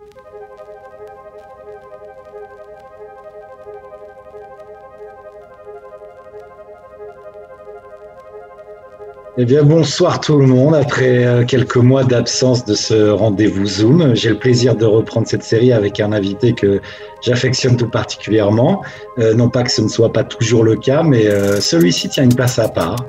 you Eh bien, bonsoir tout le monde. Après euh, quelques mois d'absence de ce rendez-vous Zoom, j'ai le plaisir de reprendre cette série avec un invité que j'affectionne tout particulièrement. Euh, non pas que ce ne soit pas toujours le cas, mais euh, celui-ci tient une place à part.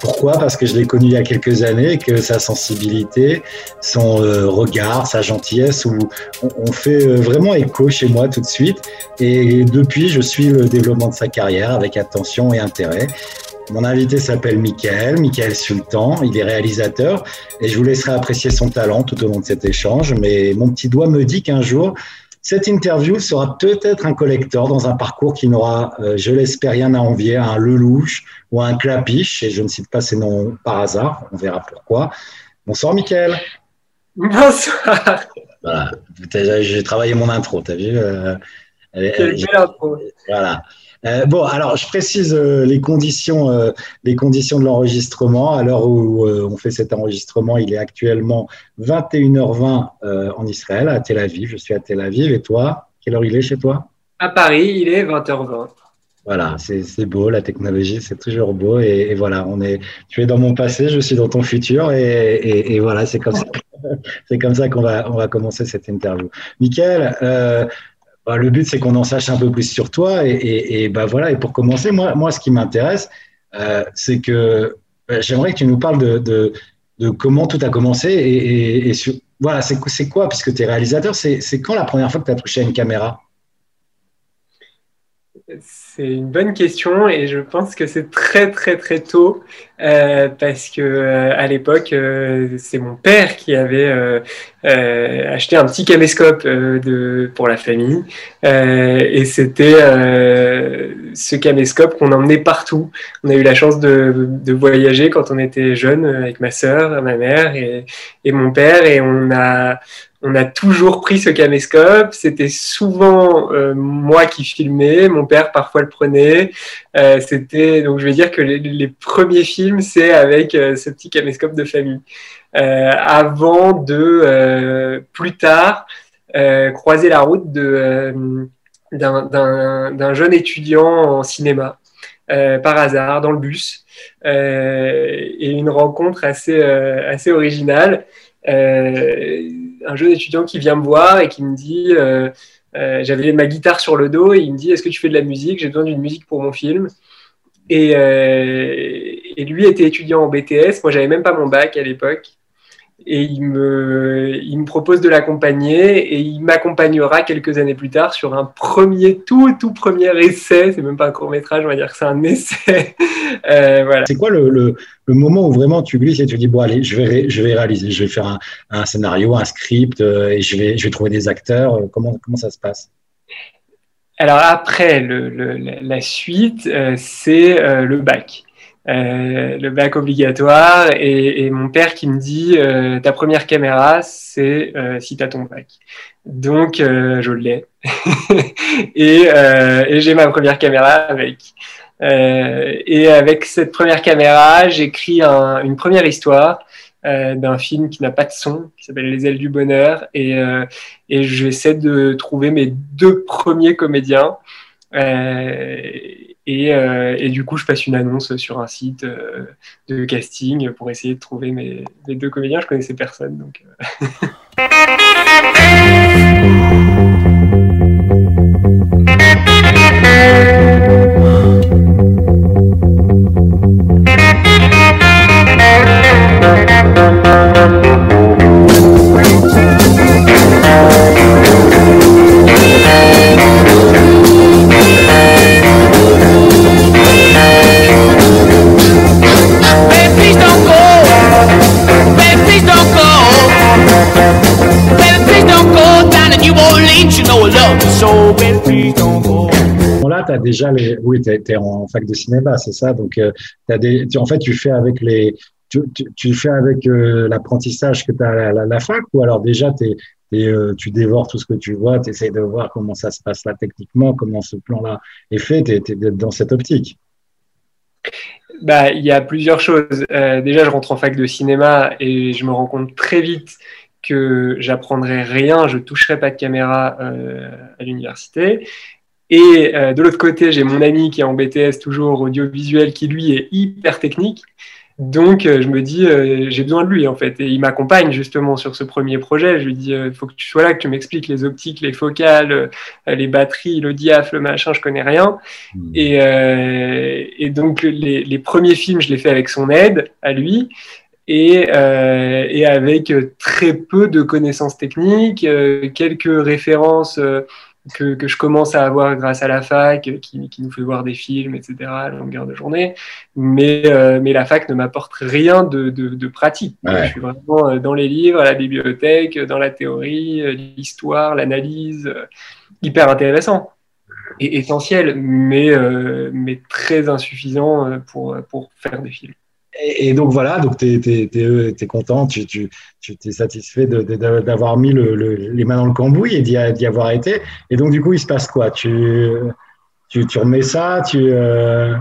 pourquoi? Parce que je l'ai connu il y a quelques années et que sa sensibilité, son regard, sa gentillesse, où on, fait vraiment écho chez moi tout de suite. Et depuis, je suis le développement de sa carrière avec attention et intérêt. Mon invité s'appelle Michael, Michael Sultan, il est réalisateur et je vous laisserai apprécier son talent tout au long de cet échange. Mais mon petit doigt me dit qu'un jour, cette interview sera peut-être un collector dans un parcours qui n'aura, euh, je l'espère, rien à envier à un Lelouch ou à un Clapiche, et je ne cite pas ces noms par hasard, on verra pourquoi. Bonsoir Michael. Bonsoir. Voilà, j'ai travaillé mon intro, t'as vu euh, Quelle belle intro. Voilà. Euh, bon, alors je précise euh, les conditions, euh, les conditions de l'enregistrement. À l'heure où on fait cet enregistrement, il est actuellement 21h20 en Israël, à Tel Aviv. Je suis à Tel Aviv. Et toi, quelle heure il est chez toi? À Paris, il est 20h20. Voilà, c'est beau, la technologie, c'est toujours beau. Et, voilà, on est, tu es dans mon passé, je suis dans ton futur. Et, voilà, c'est comme ça. C'est comme ça qu'on va, on va commencer cette interview. Michael, bah, le but, c'est qu'on en sache un peu plus sur toi. Et, bah, voilà. Et pour commencer, moi, moi ce qui m'intéresse, euh, c'est que bah, j'aimerais que tu nous parles de, de, comment tout a commencé. Et, voilà, c'est quoi, puisque tu es réalisateur, c'est quand la première fois que tu as touché à une caméra? C'est une bonne question et je pense que c'est très très très tôt euh, parce que euh, à l'époque euh, c'est mon père qui avait acheté un petit caméscope pour la famille et c'était ce caméscope qu'on emmenait partout. On a eu la chance de, voyager quand on était jeune avec ma sœur, ma mère et mon père et on a on a toujours pris ce caméscope. C'était souvent euh, moi qui filmais, mon père parfois le prenait. Euh, c'était donc je vais dire que les, premiers films c'est avec euh, ce petit caméscope de famille. avant de plus tard croiser la route d'un jeune étudiant en cinéma par hasard dans le bus et une rencontre assez assez originale un jeune étudiant qui vient me voir et qui me dit, euh, euh, j'avais ma guitare sur le dos et il me dit, est-ce que tu fais de la musique? J'ai besoin d'une musique pour mon film. Et, euh, et, lui était étudiant en BTS. Moi, j'avais même pas mon bac à l'époque et il me, il me propose de l'accompagner et il m'accompagnera quelques années plus tard sur un premier, tout, tout premier essai. C'est même pas un court métrage, on va dire que c'est un essai. Euh, voilà. C'est quoi le, le, le, moment où vraiment tu glisses et tu dis bon allez, je vais, je vais réaliser, je vais faire un, un scénario, un script euh, et je vais, je vais trouver des acteurs. Euh, comment, comment ça se passe? Alors après, le, la suite, c'est le bac. Euh, le bac obligatoire et, mon père qui me dit euh, ta première caméra c'est euh, si tu as ton bac. Donc je l'ai et, et j'ai ma première caméra avec. et avec cette première caméra, j'écris un, une première histoire d'un film qui n'a pas de son, qui s'appelle Les ailes du bonheur, et, et j'essaie de trouver mes deux premiers comédiens. Euh, et, du coup, je passe une annonce sur un site euh, de casting pour essayer de trouver mes, deux comédiens. Je connaissais personne, donc. déjà les. Oui, tu es, en fac de cinéma, c'est ça. Donc, euh, as en fait, tu fais avec les. Tu, tu, fais avec euh, l'apprentissage que tu as à la, fac ou alors déjà euh, tu dévores tout ce que tu vois, tu essaies de voir comment ça se passe là techniquement, comment ce plan-là est fait, tu es, dans cette optique? Bah, Il y a plusieurs choses. déjà, je rentre en fac de cinéma et je me rends compte très vite que j'apprendrais rien, je toucherais pas de caméra à l'université. Et euh, de l'autre côté, j'ai mon ami qui est en BTS toujours audiovisuel, qui lui est hyper technique. Donc, euh, je me dis, euh, j'ai besoin de lui, en fait. Et il m'accompagne justement sur ce premier projet. Je lui dis, il faut que tu sois là, que tu m'expliques les optiques, les focales, les batteries, le diaph, le machin, je connais rien. Hmm. Et, et, donc, les, les, premiers films, je les fais avec son aide, à lui. Et, et, avec très peu de connaissances techniques, quelques références que, que, je commence à avoir grâce à la fac, qui, qui, nous fait voir des films, etc., à longueur de journée. Mais, euh, mais la fac ne m'apporte rien de, de, de pratique. Je suis vraiment euh, dans les livres, à la bibliothèque, dans la théorie, euh, l'histoire, l'analyse, hyper intéressant et essentiel, mais, mais très insuffisant pour, pour faire des films. Et, donc voilà, donc tu es, es, content, tu, tu, tu es satisfait d'avoir mis le, les mains dans le cambouis et d'y avoir été. Et donc du coup, il se passe quoi? Tu, tu, tu, remets ça tu, euh,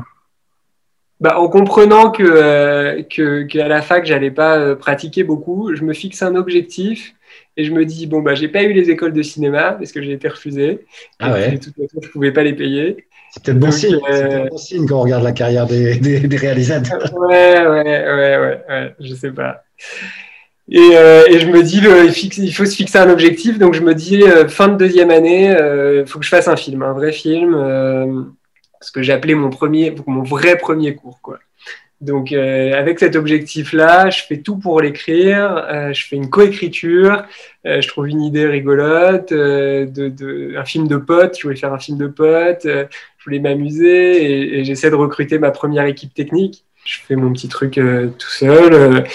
bah, En comprenant que, euh, que, qu'à la fac, j'allais pas euh, pratiquer beaucoup, je me fixe un objectif et je me dis, bon, bah, j'ai pas eu les écoles de cinéma parce que j'ai été refusé. Ah ouais. de toute façon, je pouvais pas les payer. C'est peut-être bon, signe. Euh, bon signe quand on regarde la carrière des, des, réalisateurs. Ouais, ouais, ouais, ouais, ouais, je sais pas. Et, euh, et je me dis, le, il, faut se fixer un objectif. Donc je me dis, euh, fin de deuxième année, il faut que je fasse un film, un vrai film, ce que j'ai appelé mon premier, mon vrai premier cours, quoi. Donc, euh, avec cet objectif-là, je fais tout pour l'écrire. Euh, je fais une coécriture. Euh, je trouve une idée rigolote. de, de, un film de potes. Je voulais faire un film de potes. je voulais m'amuser et, et j'essaie de recruter ma première équipe technique. Je fais mon petit truc tout seul.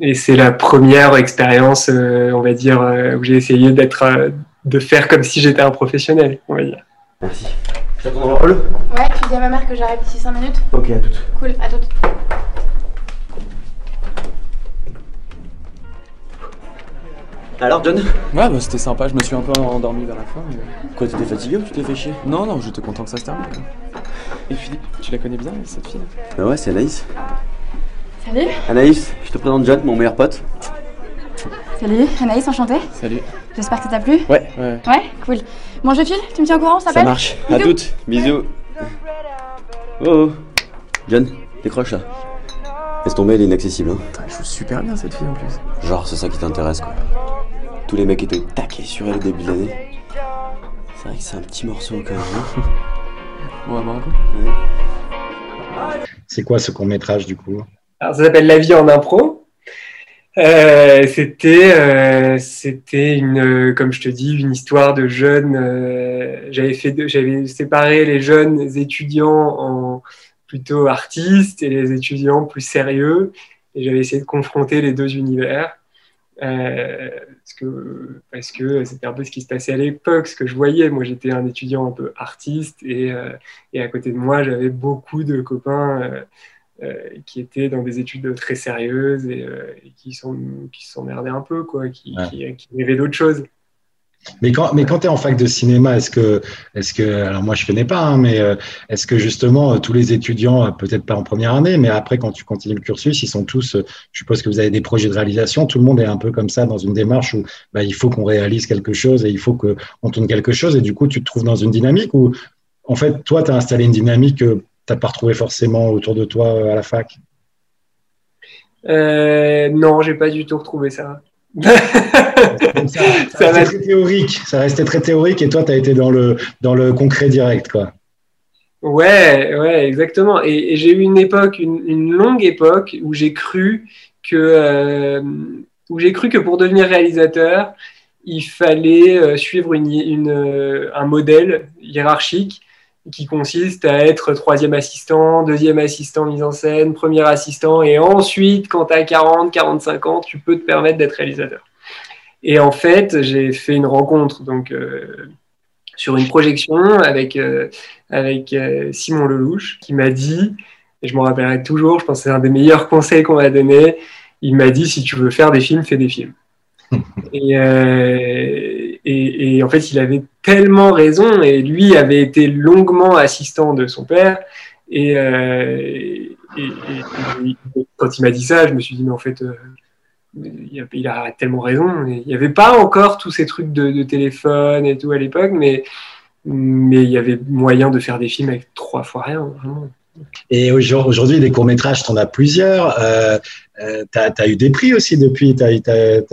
et c'est la première expérience, on va dire, où j'ai essayé d'être, de faire comme si j'étais un professionnel, on va dire. Merci. J'attends dans le hall Ouais, tu dis à ma mère que j'arrive d'ici 5 minutes Ok, à toutes. Cool, à toutes. Alors, John Ouais, bah c'était sympa, je me suis un peu endormi vers la fin. Mais... Quoi, t'étais fatigué ou tu t'es fait chier? Non, non, j'étais content que ça se termine. Et Philippe, tu la connais bien, cette fille? Bah ouais, c'est Anaïs. Salut Anaïs, je te présente John, mon meilleur pote. Salut, Anaïs, enchantée. Salut. J'espère que ça t'a plu Ouais, ouais. Ouais, cool. Bon, je file, tu me tiens au courant, ça Ça marche, à toutes, bisous. Oh, oh, John, décroche là. Laisse tomber, elle est inaccessible. Hein. elle joue super bien cette fille en plus. Genre, c'est ça qui t'intéresse quoi. Tous les mecs étaient taqués sur elle au début de l'année. C'est vrai que c'est un petit morceau quand même. Hein. bon, bah, ouais. C'est quoi ce court métrage du coup? Alors, ça s'appelle La vie en impro. Euh, c'était euh, c'était une comme je te dis une histoire de jeunes euh, j'avais fait j'avais séparé les jeunes étudiants en plutôt artistes et les étudiants plus sérieux. Et j'avais essayé de confronter les deux univers euh, parce que parce que c'était un peu ce qui se passait à l'époque ce que je voyais. Moi j'étais un étudiant un peu artiste et euh, et à côté de moi j'avais beaucoup de copains euh, qui étaient dans des études très sérieuses et, euh, qui sont qui s'emmerdaient un peu quoi, qui, qui, qui rêvaient d'autres choses. Mais quand, mais quand tu es en fac de cinéma, est-ce que, est-ce que, alors moi je connais pas, hein, mais euh, est-ce que justement tous les étudiants, peut-être pas en première année, mais après quand tu continues le cursus, ils sont tous, je suppose que vous avez des projets de réalisation, tout le monde est un peu comme ça dans une démarche où bah, il faut qu'on réalise quelque chose et il faut qu'on tourne quelque chose et du coup tu te trouves dans une dynamique où en fait toi tu as installé une dynamique t'as pas retrouvé forcément autour de toi euh, à la fac? Euh, Non, j'ai pas du tout retrouvé ça. ça, ça, restait très théorique. Ça restait très théorique et toi, tu as été dans le, dans le concret direct, quoi. Ouais, ouais, exactement. Et, j'ai eu une époque, une, longue époque où j'ai cru que euh, où j'ai cru que pour devenir réalisateur, il fallait euh, suivre une, une, un modèle hiérarchique qui consiste à être troisième assistant, deuxième assistant mise en scène, premier assistant, et ensuite, quand tu as 40, 45 ans, tu peux te permettre d'être réalisateur. Et en fait, j'ai fait une rencontre donc, euh, sur une projection avec, euh, avec euh, Simon Lelouch, qui m'a dit, et je m'en rappellerai toujours, je pense que c'est un des meilleurs conseils qu'on m'a donné, il m'a dit, si tu veux faire des films, fais des films. et, et, en fait, il avait tellement raison, et lui avait été longuement assistant de son père. Et, euh, quand il m'a dit ça, je me suis dit, mais en fait, euh, il a, tellement raison. Il n'y avait pas encore tous ces trucs de, de téléphone et tout à l'époque, mais, mais il y avait moyen de faire des films avec trois fois rien, vraiment. Et aujourd- aujourd'hui, des courts-métrages, tu en as plusieurs. Euh, euh, tu as, eu des prix aussi depuis, tu as,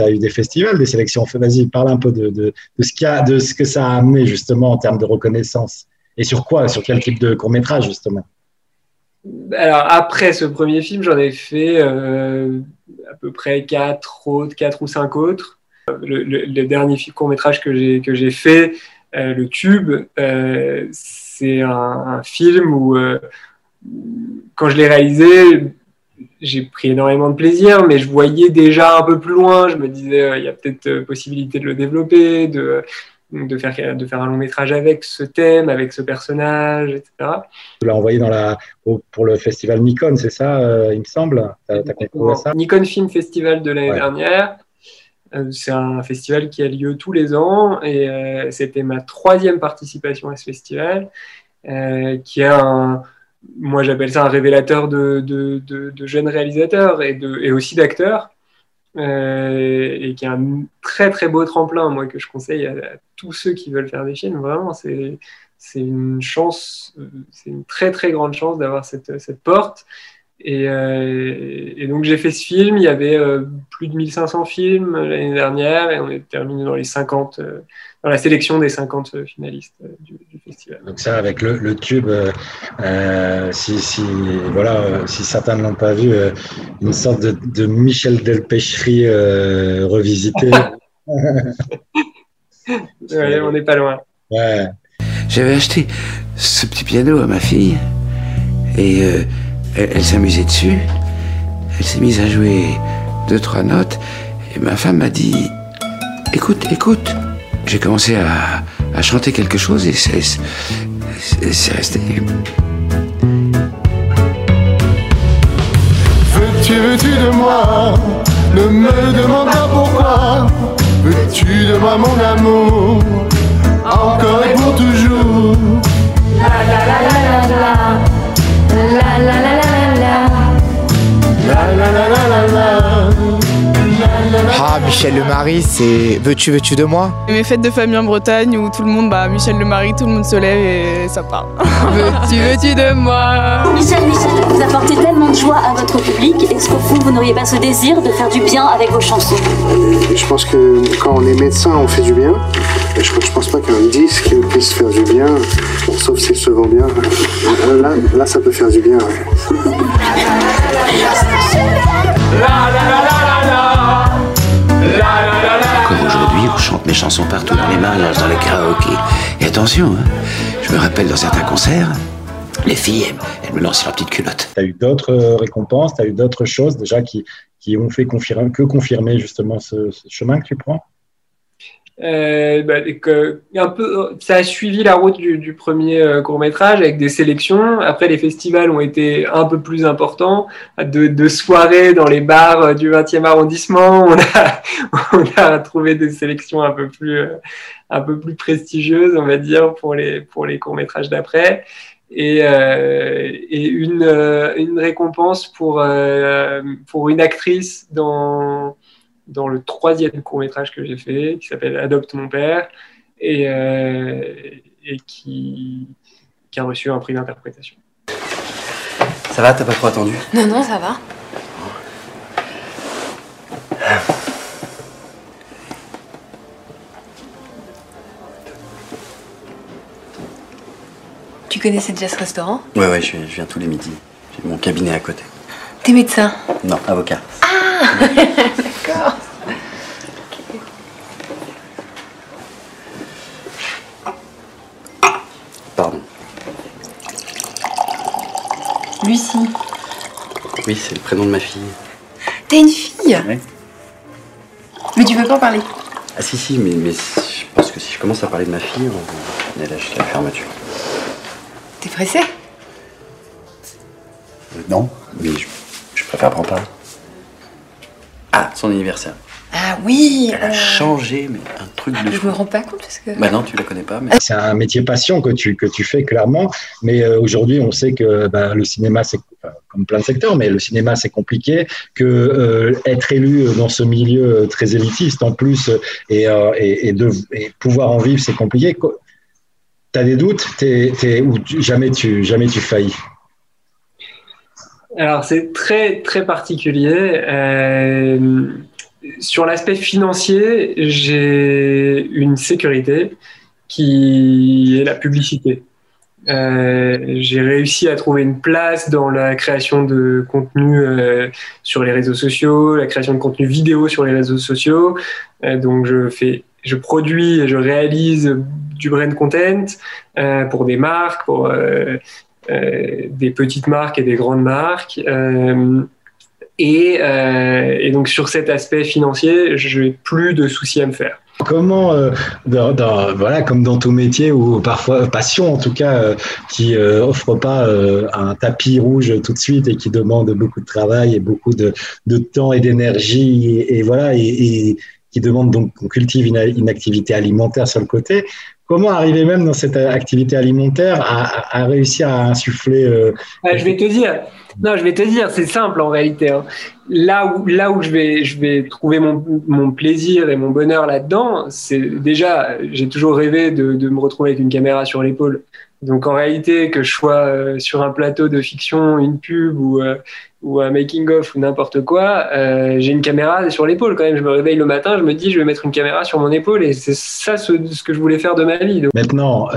eu des festivals, des sélections. Vas-y, parle un peu de, de, de ce a, de ce que ça a amené justement en termes de reconnaissance. Et sur quoi Sur quel type de court-métrage justement? Alors, après ce premier film, j'en ai fait euh, à peu près quatre autres, quatre ou cinq autres. Le, le, le dernier court-métrage que j'ai fait, euh, le Tube, c'est un, film où quand je l'ai réalisé, j'ai pris énormément de plaisir, mais je voyais déjà un peu plus loin. Je me disais, euh, il y a peut-être euh, possibilité de le développer, de, de, faire, de faire un long métrage avec ce thème, avec ce personnage, etc. Tu l'as envoyé dans la, pour le festival Nikon, c'est ça, euh, il me semble? As, as ça? Nikon Film Festival de l'année ouais. dernière. C'est un festival qui a lieu tous les ans et euh, c'était ma troisième participation à ce festival, qui est un moi j'appelle ça un révélateur de, jeunes réalisateurs et, aussi d'acteurs, euh, et qui est un très très beau tremplin, moi que je conseille à, tous ceux qui veulent faire des films. Vraiment, c'est une chance, c'est une très très grande chance d'avoir cette, porte. Et, euh, et, donc j'ai fait ce film, il y avait euh, plus de 1500 films l'année dernière et on est terminé dans les 50, euh, dans la sélection des 50 finalistes euh, du, du, festival. Donc ça avec le, le tube, euh, si, si, voilà, si certains ne l'ont pas vu, une sorte de, de Michel Delpêcherie revisité. ouais, on n'est pas loin. Ouais. J'avais acheté ce petit piano à ma fille et elle, elle s'amusait dessus. Elle s'est mise à jouer deux, trois notes. Et ma femme m'a dit Écoute, écoute. J'ai commencé à, chanter quelque chose et c'est resté. Veux-tu, veux-tu de moi? Ne me demande pas pourquoi. Veux-tu de moi, mon amour? Encore et pour toujours. La la la. Michel Lemary, c'est Veux-tu, veux-tu de moi? Mes fêtes de famille en Bretagne où tout le monde, bah, Michel Lemary, tout le monde se lève et ça part. veux-tu, veux-tu de moi? Michel, Michel, vous apportez tellement de joie à votre public. Est-ce qu'au fond, vous n'auriez pas ce désir de faire du bien avec vos chansons? Je pense que quand on est médecin, on fait du bien. Et je, je pense pas qu'un disque puisse faire du bien, bon, sauf s'il se vend bien. Là, là, ça peut faire du bien. Ouais. On chante mes chansons partout, dans les mariages, dans les karaokés. Et attention, hein, je me rappelle dans certains concerts, les filles, elles, elles me lancent leur petite culotte. Tu as eu d'autres récompenses, tu as eu d'autres choses déjà qui, ont fait que confirmer justement ce chemin que tu prends? Euh, bah, que, un peu, ça a suivi la route du, du premier euh, court métrage avec des sélections. Après, les festivals ont été un peu plus importants, de, de soirées dans les bars euh, du 20e arrondissement. On a, on a trouvé des sélections un peu plus, euh, un peu plus prestigieuses, on va dire, pour les, pour les courts métrages d'après. Et, et une, une récompense pour, pour une actrice dans dans le troisième court métrage que j'ai fait, qui s'appelle Adopte mon père, et, euh, et qui, qui, a reçu un prix d'interprétation. Ça va, t'as pas trop attendu? Non, non, ça va. Tu connaissais déjà ce restaurant? Ouais, ouais, je, je viens tous les midis. J'ai mon cabinet à côté. T'es médecin? Non, avocat. Ah Pardon. Lucie. Oui, c'est le prénom de ma fille. T'as une fille Oui. Mais tu veux pas en parler Ah si, si, mais, mais je pense que si je commence à parler de ma fille, on est là jusqu'à la fermeture. T'es pressé euh, Non, mais je, je préfère pas en parler. Ah, son anniversaire. Ah oui Elle a changé, mais un truc de Je fou. me rends pas compte parce que. Bah non, tu la connais pas, mais. C'est un métier passion que tu, que tu fais clairement, mais euh, aujourd'hui on sait que bah, le cinéma, c'est comme plein de secteurs, mais le cinéma c'est compliqué, que euh, être élu dans ce milieu très élitiste en plus euh, et, euh, et, et de, et pouvoir en vivre, c'est compliqué. Tu as des doutes t'es, t'es, ou jamais, tu, jamais tu faillis? Alors, c'est très, très particulier. Euh, sur l'aspect financier, j'ai une sécurité qui est la publicité. Euh, j'ai réussi à trouver une place dans la création de contenu euh, sur les réseaux sociaux, la création de contenu vidéo sur les réseaux sociaux. Donc, je fais, je produis et je réalise du brand content pour des marques, pour des petites marques et des grandes marques. Euh, et, euh, et donc sur cet aspect financier, je n'ai plus de soucis à me faire. Comment, euh, voilà, comme dans tout métier ou parfois passion en tout cas, euh, qui euh, offre pas euh, un tapis rouge tout de suite et qui demande beaucoup de travail et beaucoup de, temps et d'énergie et, voilà et, qui demande donc qu'on cultive une activité alimentaire sur le côté. Comment arriver même dans cette activité alimentaire à, réussir à insuffler euh, je vais te dire, non, je vais te dire, c'est simple en réalité. hein. Là où, là où je vais, je vais trouver mon, mon plaisir et mon bonheur là-dedans, c'est déjà, j'ai toujours rêvé de, de me retrouver avec une caméra sur l'épaule. Donc en réalité, que je sois euh, sur un plateau de fiction, une pub ou, euh, ou un making-of ou n'importe quoi, euh, j'ai une caméra sur l'épaule quand même. Je me réveille le matin, je me dis, je vais mettre une caméra sur mon épaule et c'est ça ce, que je voulais faire de ma vie. Maintenant,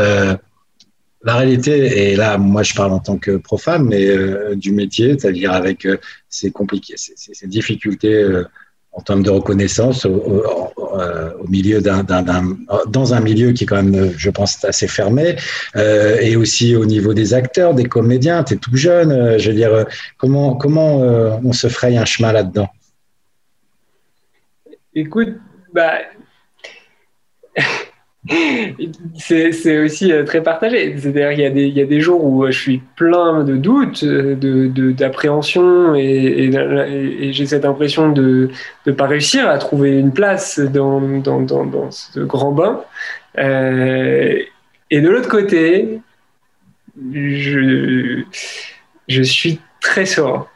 la réalité, et là, moi, je parle en tant que profane, mais euh, du métier, c'est-à-dire avec euh, ces compliqués, difficultés euh, en termes de reconnaissance au, milieu d'un, dans un milieu qui est quand même, je pense, assez fermé, et aussi au niveau des acteurs, des comédiens. Tu es tout jeune, je veux dire, comment comment on se fraye un chemin là-dedans? Écoute, bah, c'est aussi euh, très partagé. C'est-à-dire qu'il y, a des- il y a des jours où euh, je suis plein de doutes, euh, de- de- d'appréhension, et, j'ai cette impression de ne pas réussir à trouver une place dans, ce grand bain. Et de l'autre côté, je, suis très serein.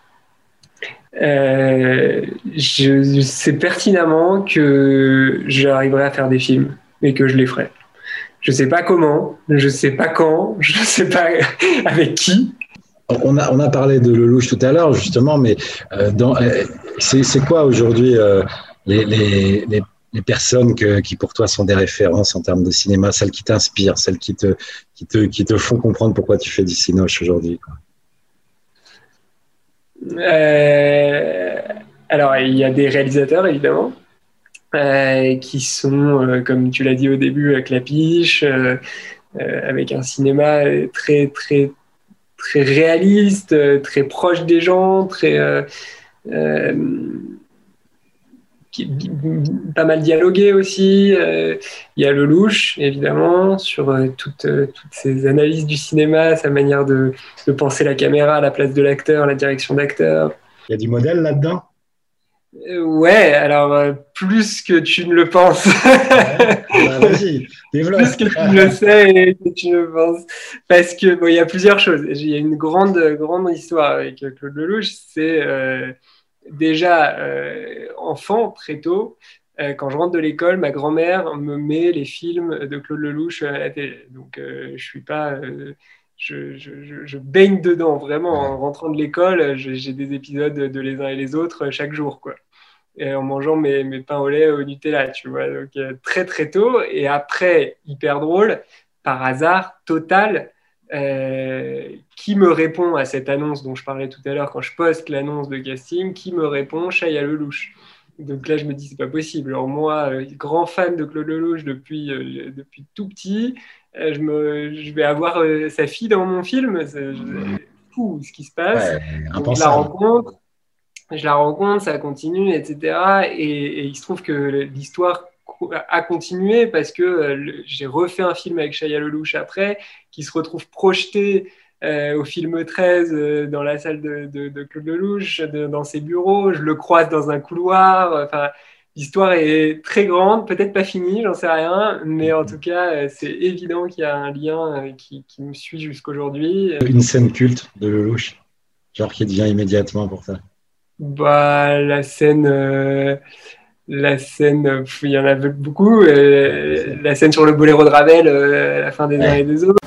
Euh, je sais pertinemment que j'arriverai à faire des films et que je les ferai. Je sais pas comment, je sais pas quand, je sais pas avec qui. On a, on a parlé de Lelouch tout à l'heure, justement, mais euh, euh, c'est, quoi aujourd'hui euh, les, les, les, les personnes que, qui pour toi sont des références en termes de cinéma, celles qui t'inspirent, celles qui te, qui, te, qui te font comprendre pourquoi tu fais du cinoche aujourd'hui. Euh, alors, il y a des réalisateurs, évidemment, qui sont, euh, comme tu l'as dit au début, à Clapiche, euh, euh, avec un cinéma très, très, très réaliste, euh, très proche des gens, très. euh, euh, pas mal dialogué aussi. Euh, il y a Lelouch, évidemment, sur euh, toutes, euh, toutes ces analyses du cinéma, sa manière de, de penser la caméra, la place de l'acteur, la direction d'acteur. Il y a du modèle là-dedans? Euh, Ouais, alors euh, plus que tu ne le penses. Bah, Vas-y, développe. plus que tu ne le sais et que tu ne le penses. Parce que bon, il y a plusieurs choses. Il y a une grande, grande histoire avec euh, Claude Lelouch. C'est euh, déjà euh, enfant, très tôt. euh, quand je rentre de l'école, ma grand-mère me met les films de Claude Lelouch à la télé. Donc, euh, je suis pas, euh, je, je- je- je baigne dedans vraiment. En rentrant de l'école, j'ai des épisodes de les uns et les autres chaque jour, quoi. Et en mangeant mes, mes pains au lait au Nutella, tu vois. Donc, euh, très, très tôt. Et après, hyper drôle, par hasard total, euh, qui me répond à cette annonce dont je parlais tout à l'heure quand je poste l'annonce de casting Qui me répond Chaya Lelouch. Donc là, je me dis, c'est pas possible. Alors moi, euh, grand fan de Claude Lelouch depuis, euh, depuis tout petit, euh, je, me, je vais avoir euh, sa fille dans mon film. C'est fou ce qui se passe. Ouais, Donc, je la rencontre, je la rencontre, ça continue, etc. Et, et il se trouve que l'histoire a continué parce que euh, j'ai refait un film avec Shia Lelouch après, qui se retrouve projeté euh, au film 13 euh, dans la salle de, de, de Claude Lelouch, de- dans ses bureaux. Je le croise dans un couloir. Enfin, l'histoire est très grande, peut-être pas finie, j'en sais rien, mais en tout cas, euh, c'est évident qu'il y a un lien euh, qui, qui me suit jusqu'aujourd'hui. Une scène culte de Lelouch, genre qui devient immédiatement pour ça. Bah, la scène, euh, la scène, il y en a beaucoup. euh, la scène sur le boléro de Ravel euh, à la fin des uns et des autres.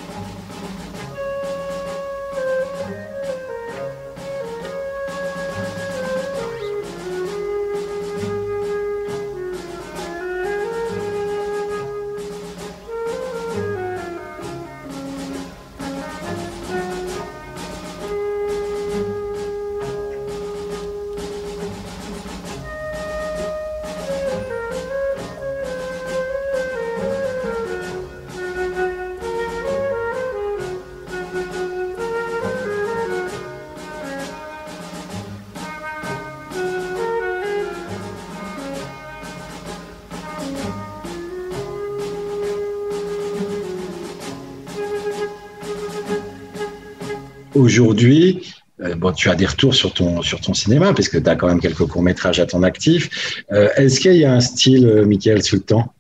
Aujourd'hui, euh, bon, tu as des retours sur ton, sur ton cinéma, parce que tu as quand même quelques courts-métrages à ton actif. Euh, Est-ce qu'il y a un style, euh, Michael Sultan?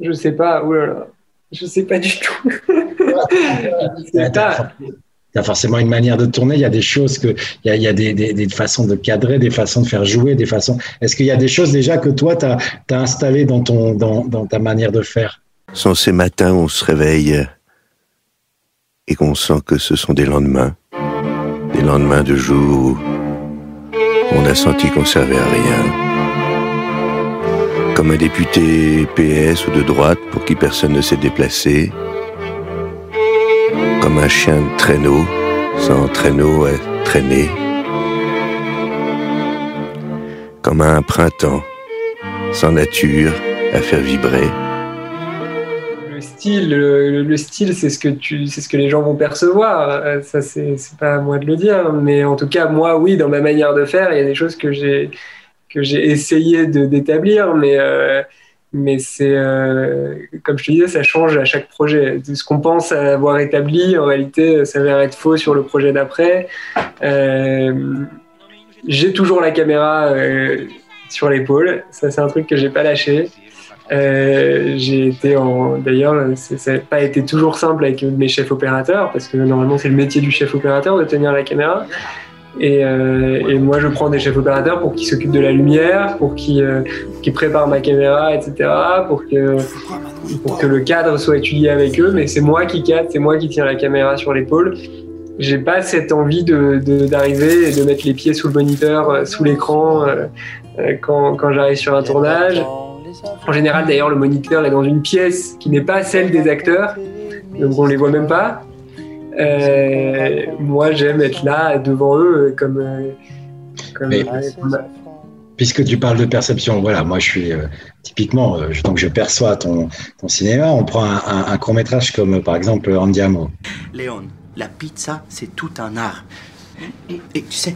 Je sais pas, oulala, je sais pas du tout. Je sais pas. Tu as forcément une manière de tourner, il y a des choses que. Il y a, il y a des, des, des façons de cadrer, des façons de faire jouer, des façons. Est-ce qu'il y a des choses déjà que toi, tu as, installées dans, ton, dans, dans ta manière de faire? Sont ces matins où on se réveille et qu'on sent que ce sont des lendemains, des lendemains de jours où on a senti qu'on servait à rien. Comme un député PS ou de droite pour qui personne ne s'est déplacé. Comme un chien de traîneau, sans traîneau à traîner. Comme un printemps, sans nature à faire vibrer. Le style, le, le style, c'est ce que les gens vont percevoir. Euh, Ça, c'est, pas à moi de le dire, mais en tout cas, moi, oui, dans ma manière de faire, il y a des choses que j'ai essayé d'établir, mais euh, c'est euh, comme je te disais, ça change à chaque projet. Ce qu'on pense avoir établi, en réalité, s'avère être faux sur le projet d'après. J'ai toujours la caméra sur l'épaule. Ça, c'est un truc que j'ai pas lâché. Euh, j'ai été en d'ailleurs ça n'a pas été toujours simple avec mes chefs opérateurs parce que normalement c'est le métier du chef opérateur de tenir la caméra. Et, euh, et moi je prends des chefs opérateurs pour qu'ils s'occupent de la lumière pour qu'ils euh, qu'ils préparent ma caméra etc pour que pour que le cadre soit étudié avec eux. Mais c'est moi qui cadre c'est moi qui tiens la caméra sur l'épaule. J'ai pas cette envie de de- d'arriver et de mettre les pieds sous le moniteur euh, sous l'écran euh, euh, quand, quand j'arrive sur un tournage en général, d'ailleurs, le moniteur est dans une pièce qui n'est pas celle des acteurs, donc on les voit même pas. Euh, moi, j'aime être là devant eux, comme. euh, comme- Mais- comme- Puisque tu parles de perception, voilà, moi je suis euh, typiquement, je- donc je perçois ton, ton cinéma. On prend un, un- un court métrage comme par exemple Andiamo. Léon, la pizza, c'est tout un art. Et tu sais,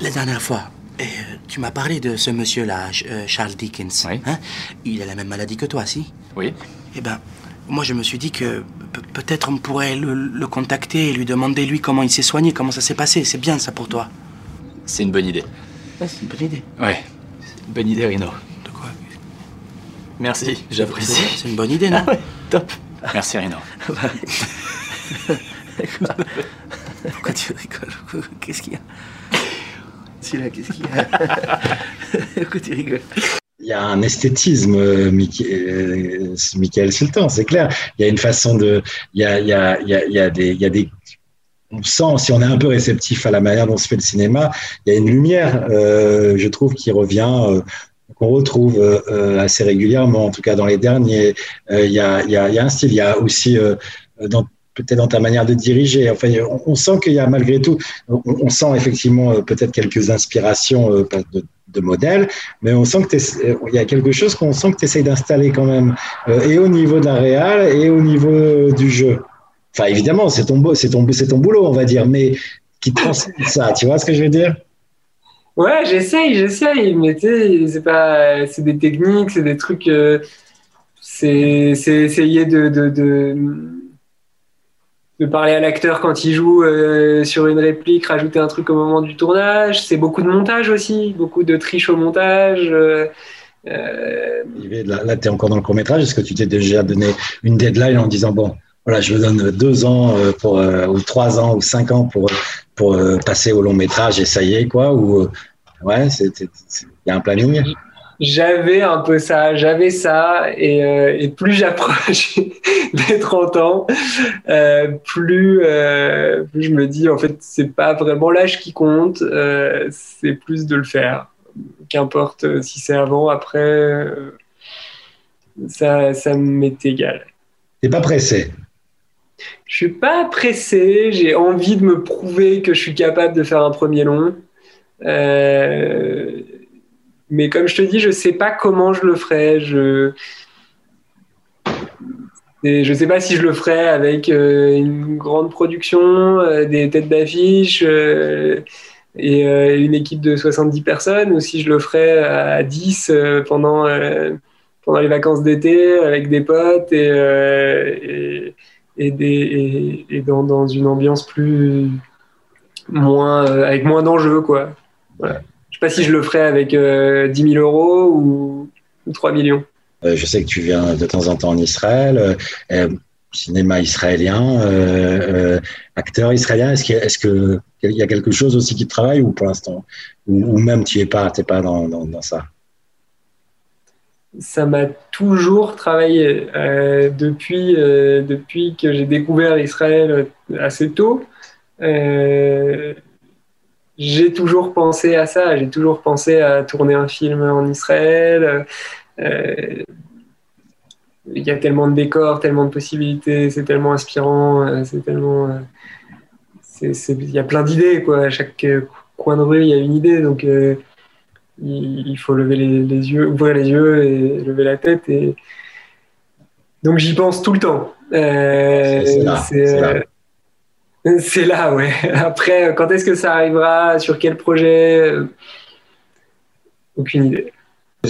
la dernière fois, euh, tu m'as parlé de ce monsieur-là, euh, Charles Dickens. hein? Il a la même maladie que toi, si? Oui. Eh ben, moi, je me suis dit que pe- peut-être on pourrait le, le contacter et lui demander, lui, comment il s'est soigné, comment ça s'est passé. C'est bien, ça, pour toi. C'est une bonne idée. c'est une bonne idée. Ouais. C'est une bonne idée, Rino. De quoi? Merci, j'apprécie. C'est une bonne idée, non? Ah ouais, top. Merci, Rino. Pourquoi tu rigoles? Qu'est-ce qu'il y a? Il y a un esthétisme, euh, Mick- euh, Michael Sultan, c'est clair. Il y a une façon de, il y a, des, on sent, si on est un peu réceptif à la manière dont se fait le cinéma, il y a une lumière, euh, je trouve, qui revient, euh, qu'on retrouve assez régulièrement, en tout cas dans les derniers. Il, y a, y a, y a un style, il y a aussi dans peut-être dans ta manière de diriger. Enfin, on, sent qu'il y a malgré tout, on, sent effectivement euh, peut-être quelques inspirations euh, de, modèles, mais on sent que euh, il y a quelque chose qu'on sent que tu essayes d'installer quand même, et au niveau de la réal et au niveau du jeu. Enfin, évidemment, c'est ton, ton, ton boulot, on va dire, mais qui transcende ça, tu vois ce que je veux dire? Ouais, j'essaye, j'essaye, mais tu sais, c'est c'est des techniques, c'est des trucs, c'est, c'est essayer de, de parler à l'acteur quand il joue euh, sur une réplique, rajouter un truc au moment du tournage. C'est beaucoup de montage aussi, beaucoup de triche au montage. euh, euh, Là, tu es encore dans le court métrage. Est-ce que tu t'es déjà donné une deadline en disant bon, voilà, je me donne deux ans pour, ou trois ans ou cinq ans pour, pour passer au long métrage et ça y est, quoi Ou ouais, il y a un planning? J'avais un peu ça, j'avais ça, et, euh, et plus j'approche des 30 ans, euh, plus, euh, plus je me dis, en fait, c'est pas vraiment l'âge qui compte, c'est plus de le faire. Qu'importe si c'est avant, après, ça, ça m'est égal. T'es pas pressé? Je suis pas pressé, j'ai envie de me prouver que je suis capable de faire un premier long. Euh, mais comme je te dis, je sais pas comment je le ferai. Je et je sais pas si je le ferai avec euh, une grande production, euh, des têtes d'affiche euh, et une équipe de 70 personnes, ou si je le ferai à 10 euh, pendant, pendant les vacances d'été avec des potes et, et, dans, dans une ambiance plus moins avec moins d'enjeux quoi. Voilà. Je sais pas si je le ferai avec euh, 10 000 euros ou, ou 3 millions. Euh, Je sais que tu viens de temps en temps en Israël, euh, euh, cinéma israélien, euh, euh, acteur israélien. Est-ce qu'il y, a- est-ce que il y a quelque chose aussi qui te travaille ou pour l'instant, ou, ou même tu es pas, t'es pas dans, dans, dans ça? ça m'a toujours travaillé euh, depuis, euh, depuis que j'ai découvert Israël assez tôt. euh, j'ai toujours pensé à ça, j'ai toujours pensé à tourner un film en Israël. euh, il y a tellement de décors, tellement de possibilités, c'est tellement inspirant, euh, c'est tellement. euh, c'est- c'est- Il y a plein d'idées, quoi. À chaque coin de rue, il y a une idée. Donc, euh, il, il faut lever les, les yeux, ouvrir les yeux et lever la tête. Et... Donc, j'y pense tout le temps. Euh, là, c'est là. C'est là, ouais. Après, quand est-ce que ça arrivera? Sur quel projet? Aucune idée.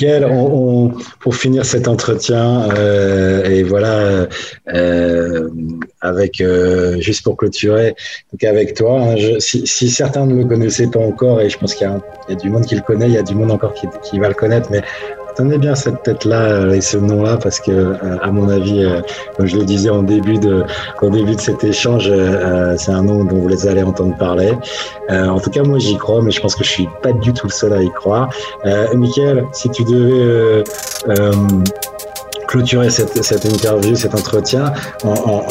On- pour finir cet entretien, euh, et voilà, euh, avec euh, juste pour clôturer, donc avec toi, hein, si, certains ne le connaissaient pas encore, et je pense qu'il y, a du monde qui le connaît, il y a du monde encore qui va le connaître, mais tenez bien cette tête-là euh, et ce nom-là, parce que, euh, à mon avis, euh, comme je le disais en début de, au début de cet échange, c'est un nom dont vous allez entendre parler. En tout cas, moi, j'y crois, mais je pense que je suis pas du tout le seul à y croire. Michael, si tu devais clôturer cette, interview, cet entretien, en,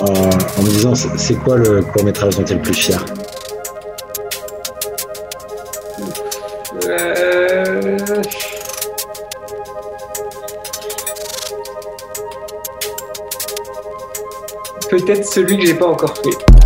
me disant c'est quoi le court métrage dont tu es le plus fier? Peut-être celui que j'ai pas encore fait.